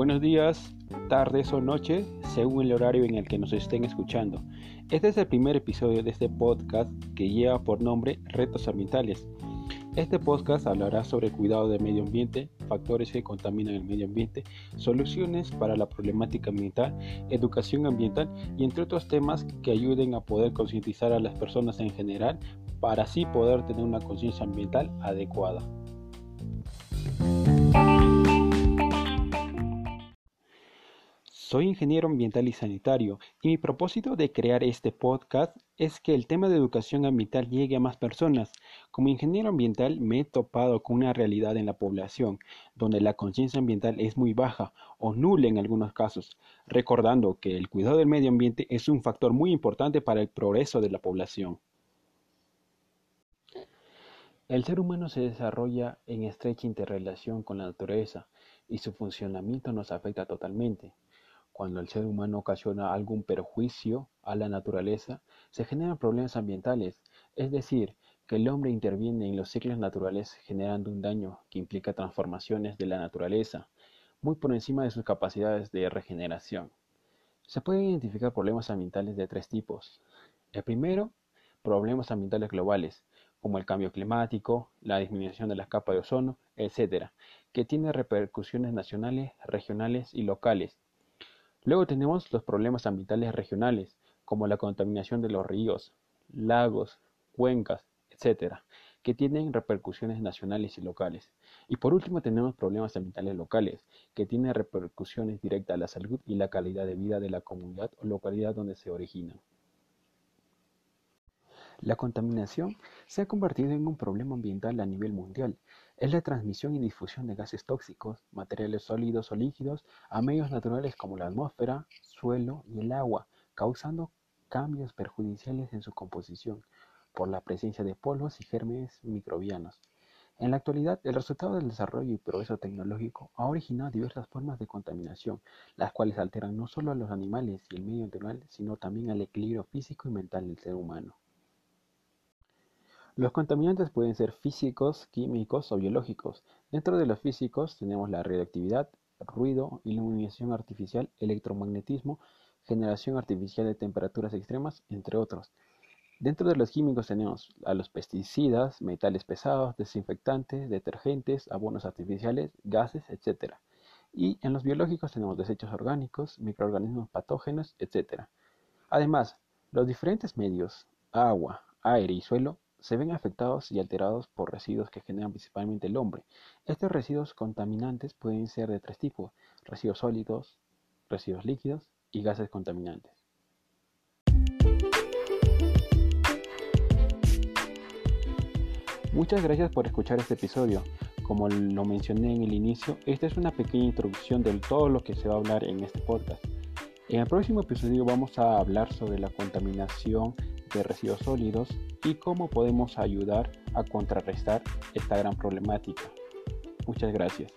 Buenos días, tardes o noches, según el horario en el que nos estén escuchando. Este es el primer episodio de este podcast que lleva por nombre Retos Ambientales. Este podcast hablará sobre cuidado del medio ambiente, factores que contaminan el medio ambiente, soluciones para la problemática ambiental, educación ambiental y entre otros temas que ayuden a poder concientizar a las personas en general para así poder tener una conciencia ambiental adecuada. Soy ingeniero ambiental y sanitario y mi propósito de crear este podcast es que el tema de educación ambiental llegue a más personas. Como ingeniero ambiental me he topado con una realidad en la población donde la conciencia ambiental es muy baja o nula en algunos casos, recordando que el cuidado del medio ambiente es un factor muy importante para el progreso de la población. El ser humano se desarrolla en estrecha interrelación con la naturaleza y su funcionamiento nos afecta totalmente. Cuando el ser humano ocasiona algún perjuicio a la naturaleza, se generan problemas ambientales, es decir, que el hombre interviene en los ciclos naturales generando un daño que implica transformaciones de la naturaleza, muy por encima de sus capacidades de regeneración. Se pueden identificar problemas ambientales de tres tipos. El primero, problemas ambientales globales, como el cambio climático, la disminución de la capa de ozono, etc., que tiene repercusiones nacionales, regionales y locales Luego tenemos los problemas ambientales regionales, como la contaminación de los ríos, lagos, cuencas, etc., que tienen repercusiones nacionales y locales. Y por último tenemos problemas ambientales locales, que tienen repercusiones directas a la salud y la calidad de vida de la comunidad o localidad donde se originan. La contaminación se ha convertido en un problema ambiental a nivel mundial es la transmisión y difusión de gases tóxicos, materiales sólidos o líquidos a medios naturales como la atmósfera, suelo y el agua, causando cambios perjudiciales en su composición por la presencia de polvos y gérmenes microbianos. En la actualidad, el resultado del desarrollo y progreso tecnológico ha originado diversas formas de contaminación, las cuales alteran no solo a los animales y el medio natural, sino también al equilibrio físico y mental del ser humano. Los contaminantes pueden ser físicos, químicos o biológicos. Dentro de los físicos tenemos la radioactividad, ruido, iluminación artificial, electromagnetismo, generación artificial de temperaturas extremas, entre otros. Dentro de los químicos tenemos a los pesticidas, metales pesados, desinfectantes, detergentes, abonos artificiales, gases, etc. Y en los biológicos tenemos desechos orgánicos, microorganismos patógenos, etc. Además, los diferentes medios, agua, aire y suelo, se ven afectados y alterados por residuos que generan principalmente el hombre. Estos residuos contaminantes pueden ser de tres tipos, residuos sólidos, residuos líquidos y gases contaminantes. Muchas gracias por escuchar este episodio. Como lo mencioné en el inicio, esta es una pequeña introducción de todo lo que se va a hablar en este podcast. En el próximo episodio vamos a hablar sobre la contaminación de residuos sólidos y cómo podemos ayudar a contrarrestar esta gran problemática. Muchas gracias.